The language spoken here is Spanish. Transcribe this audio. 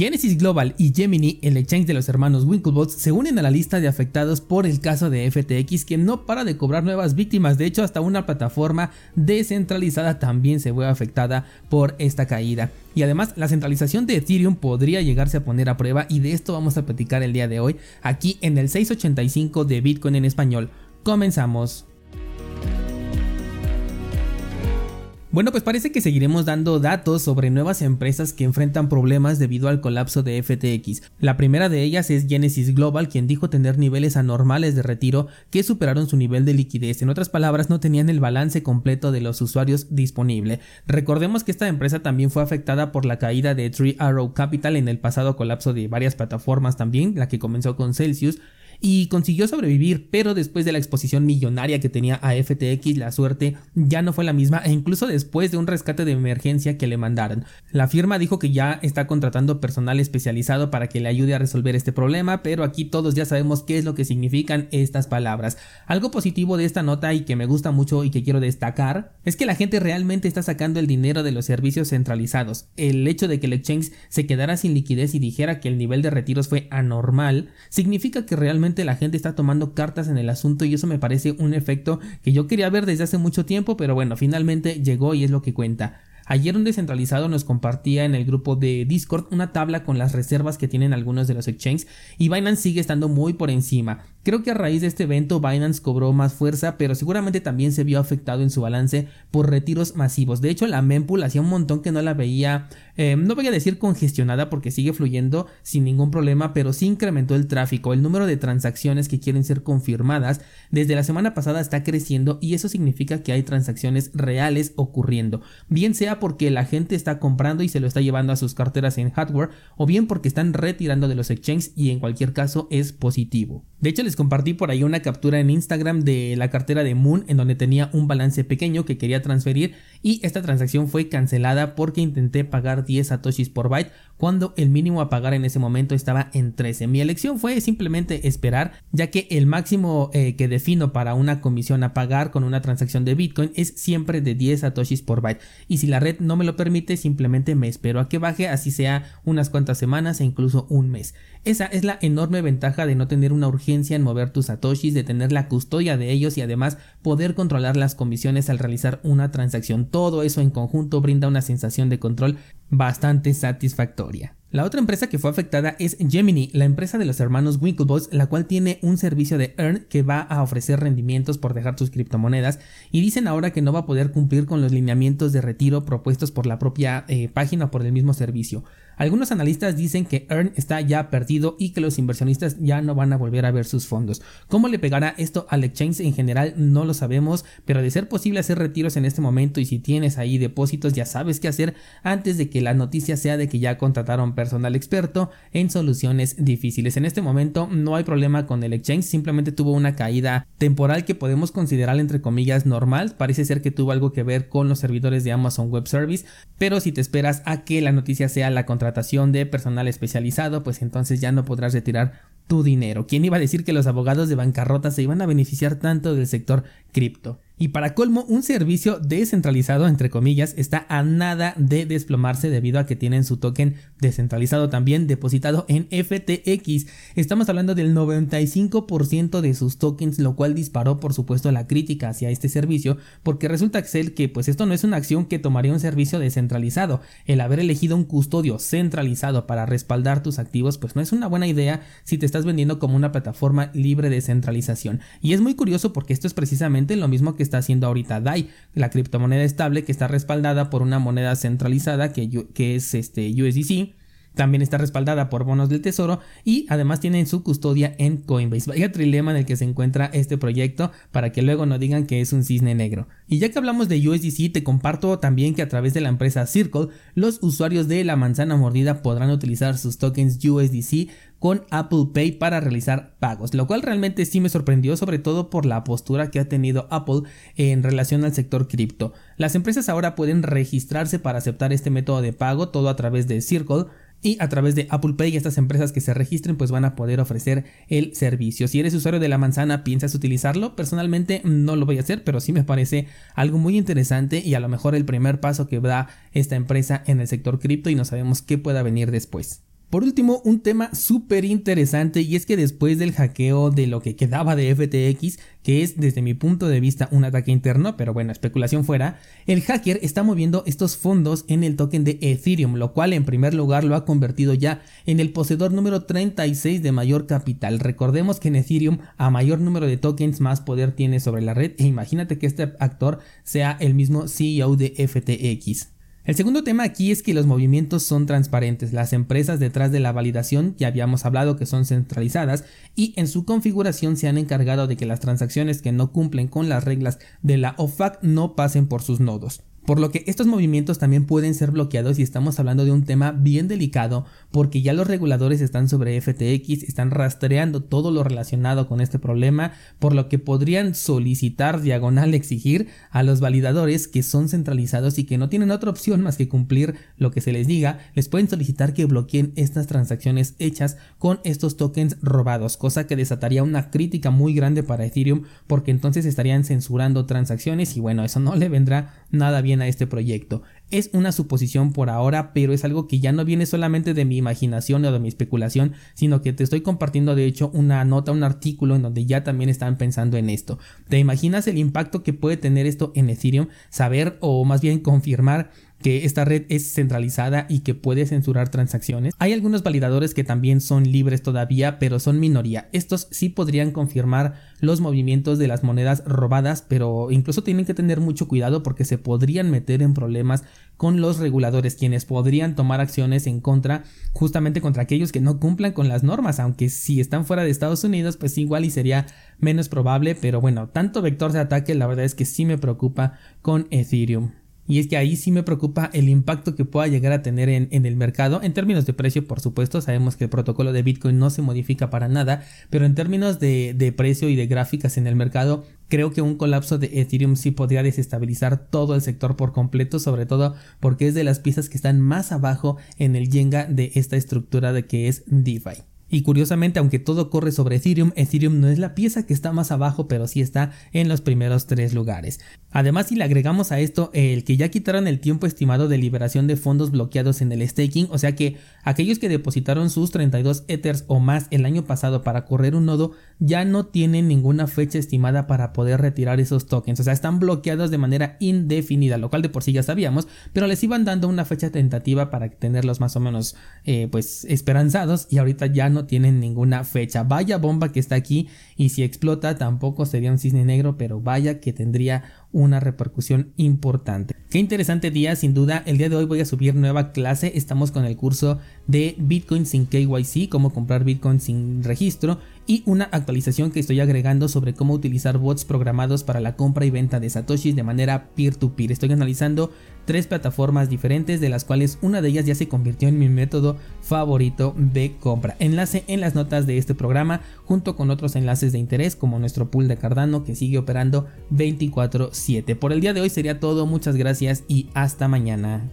Genesis Global y Gemini, el exchange de los hermanos Winklevoss, se unen a la lista de afectados por el caso de FTX que no para de cobrar nuevas víctimas. De hecho, hasta una plataforma descentralizada también se ve afectada por esta caída. Y además, la centralización de Ethereum podría llegarse a poner a prueba y de esto vamos a platicar el día de hoy aquí en el 685 de Bitcoin en español. Comenzamos. Bueno, pues parece que seguiremos dando datos sobre nuevas empresas que enfrentan problemas debido al colapso de FTX. La primera de ellas es Genesis Global, quien dijo tener niveles anormales de retiro que superaron su nivel de liquidez. En otras palabras, no tenían el balance completo de los usuarios disponible. Recordemos que esta empresa también fue afectada por la caída de Three Arrow Capital en el pasado colapso de varias plataformas también, la que comenzó con Celsius y consiguió sobrevivir, pero después de la exposición millonaria que tenía a FTX, la suerte ya no fue la misma e incluso después de un rescate de emergencia que le mandaron. La firma dijo que ya está contratando personal especializado para que le ayude a resolver este problema, pero aquí todos ya sabemos qué es lo que significan estas palabras. Algo positivo de esta nota y que me gusta mucho y que quiero destacar es que la gente realmente está sacando el dinero de los servicios centralizados. El hecho de que el exchange se quedara sin liquidez y dijera que el nivel de retiros fue anormal significa que realmente la gente está tomando cartas en el asunto y eso me parece un efecto que yo quería ver desde hace mucho tiempo, pero bueno, finalmente llegó y es lo que cuenta. Ayer un descentralizado nos compartía en el grupo de Discord una tabla con las reservas que tienen algunos de los exchanges y Binance sigue estando muy por encima. Creo que a raíz de este evento Binance cobró más fuerza, pero seguramente también se vio afectado en su balance por retiros masivos. De hecho, la mempool hacía un montón que no la veía, eh, no voy a decir congestionada porque sigue fluyendo sin ningún problema, pero sí incrementó el tráfico. El número de transacciones que quieren ser confirmadas desde la semana pasada está creciendo y eso significa que hay transacciones reales ocurriendo. Bien sea porque la gente está comprando y se lo está llevando a sus carteras en hardware, o bien porque están retirando de los exchanges y en cualquier caso es positivo. De hecho, les compartí por ahí una captura en Instagram de la cartera de Moon en donde tenía un balance pequeño que quería transferir y esta transacción fue cancelada porque intenté pagar 10 satoshis por byte cuando el mínimo a pagar en ese momento estaba en 13. Mi elección fue simplemente esperar ya que el máximo eh, que defino para una comisión a pagar con una transacción de Bitcoin es siempre de 10 satoshis por byte y si la red no me lo permite simplemente me espero a que baje así sea unas cuantas semanas e incluso un mes. Esa es la enorme ventaja de no tener una urgencia en mover tus satoshis, de tener la custodia de ellos y además poder controlar las comisiones al realizar una transacción. Todo eso en conjunto brinda una sensación de control bastante satisfactoria. La otra empresa que fue afectada es Gemini, la empresa de los hermanos Winklevoss, la cual tiene un servicio de Earn que va a ofrecer rendimientos por dejar tus criptomonedas y dicen ahora que no va a poder cumplir con los lineamientos de retiro propuestos por la propia eh, página o por el mismo servicio. Algunos analistas dicen que Earn está ya perdido y que los inversionistas ya no van a volver a ver sus fondos. ¿Cómo le pegará esto al exchange en general? No lo sabemos, pero de ser posible hacer retiros en este momento y si tienes ahí depósitos ya sabes qué hacer antes de que la noticia sea de que ya contrataron personal experto en soluciones difíciles. En este momento no hay problema con el exchange, simplemente tuvo una caída temporal que podemos considerar entre comillas normal. Parece ser que tuvo algo que ver con los servidores de Amazon Web Service, pero si te esperas a que la noticia sea la contratación de personal especializado, pues entonces ya no podrás retirar tu dinero. ¿Quién iba a decir que los abogados de bancarrota se iban a beneficiar tanto del sector cripto? Y para colmo, un servicio descentralizado, entre comillas, está a nada de desplomarse debido a que tienen su token descentralizado también depositado en FTX. Estamos hablando del 95% de sus tokens, lo cual disparó por supuesto la crítica hacia este servicio, porque resulta Excel que pues esto no es una acción que tomaría un servicio descentralizado. El haber elegido un custodio centralizado para respaldar tus activos pues no es una buena idea si te estás vendiendo como una plataforma libre de centralización. Y es muy curioso porque esto es precisamente lo mismo que está haciendo ahorita DAI, la criptomoneda estable que está respaldada por una moneda centralizada que, que es este USDC. También está respaldada por bonos del tesoro y además tiene su custodia en Coinbase. Vaya trilema en el que se encuentra este proyecto para que luego no digan que es un cisne negro. Y ya que hablamos de USDC, te comparto también que a través de la empresa Circle, los usuarios de la manzana mordida podrán utilizar sus tokens USDC con Apple Pay para realizar pagos, lo cual realmente sí me sorprendió sobre todo por la postura que ha tenido Apple en relación al sector cripto. Las empresas ahora pueden registrarse para aceptar este método de pago todo a través de Circle y a través de Apple Pay estas empresas que se registren pues van a poder ofrecer el servicio. Si eres usuario de la manzana, ¿piensas utilizarlo? Personalmente no lo voy a hacer, pero sí me parece algo muy interesante y a lo mejor el primer paso que da esta empresa en el sector cripto y no sabemos qué pueda venir después. Por último, un tema súper interesante y es que después del hackeo de lo que quedaba de FTX, que es desde mi punto de vista un ataque interno, pero bueno, especulación fuera, el hacker está moviendo estos fondos en el token de Ethereum, lo cual en primer lugar lo ha convertido ya en el poseedor número 36 de mayor capital. Recordemos que en Ethereum a mayor número de tokens más poder tiene sobre la red e imagínate que este actor sea el mismo CEO de FTX. El segundo tema aquí es que los movimientos son transparentes. Las empresas detrás de la validación ya habíamos hablado que son centralizadas y en su configuración se han encargado de que las transacciones que no cumplen con las reglas de la OFAC no pasen por sus nodos. Por lo que estos movimientos también pueden ser bloqueados y estamos hablando de un tema bien delicado porque ya los reguladores están sobre FTX, están rastreando todo lo relacionado con este problema, por lo que podrían solicitar diagonal exigir a los validadores que son centralizados y que no tienen otra opción más que cumplir lo que se les diga, les pueden solicitar que bloqueen estas transacciones hechas con estos tokens robados, cosa que desataría una crítica muy grande para Ethereum porque entonces estarían censurando transacciones y bueno, eso no le vendrá nada bien a este proyecto. Es una suposición por ahora, pero es algo que ya no viene solamente de mi imaginación o de mi especulación, sino que te estoy compartiendo de hecho una nota, un artículo en donde ya también están pensando en esto. ¿Te imaginas el impacto que puede tener esto en Ethereum? Saber o más bien confirmar que esta red es centralizada y que puede censurar transacciones. Hay algunos validadores que también son libres todavía, pero son minoría. Estos sí podrían confirmar los movimientos de las monedas robadas, pero incluso tienen que tener mucho cuidado porque se podrían meter en problemas con los reguladores, quienes podrían tomar acciones en contra, justamente contra aquellos que no cumplan con las normas, aunque si están fuera de Estados Unidos, pues igual y sería menos probable, pero bueno, tanto vector de ataque, la verdad es que sí me preocupa con Ethereum. Y es que ahí sí me preocupa el impacto que pueda llegar a tener en, el mercado. En términos de precio, por supuesto, sabemos que el protocolo de Bitcoin no se modifica para nada, pero en términos de, de precio y de gráficas en el mercado, creo que un colapso de Ethereum sí podría desestabilizar todo el sector por completo, sobre todo porque es de las piezas que están más abajo en el Jenga de esta estructura de que es DeFi. Y curiosamente, aunque todo corre sobre Ethereum, Ethereum no es la pieza que está más abajo, pero sí está en los primeros tres lugares. Además, si le agregamos a esto el que ya quitaron el tiempo estimado de liberación de fondos bloqueados en el staking, o sea que aquellos que depositaron sus 32 Ethers o más el año pasado para correr un nodo ya no tienen ninguna fecha estimada para poder retirar esos tokens, o sea, están bloqueados de manera indefinida, lo cual de por sí ya sabíamos, pero les iban dando una fecha tentativa para tenerlos más o menos eh, pues esperanzados y ahorita ya no tienen ninguna fecha. Vaya bomba que está aquí y si explota tampoco sería un cisne negro, pero vaya que tendría una repercusión importante. Qué interesante día, sin duda. El día de hoy voy a subir nueva clase. Estamos con el curso de Bitcoin sin KYC, cómo comprar Bitcoin sin registro y una actualización que estoy agregando sobre cómo utilizar bots programados para la compra y venta de satoshis de manera peer-to-peer. Estoy analizando tres plataformas diferentes de las cuales una de ellas ya se convirtió en mi método favorito de compra. Enlace en las notas de este programa junto con otros enlaces de interés como nuestro pool de Cardano que sigue operando 24/7. Por el día de hoy sería todo, muchas gracias y hasta mañana.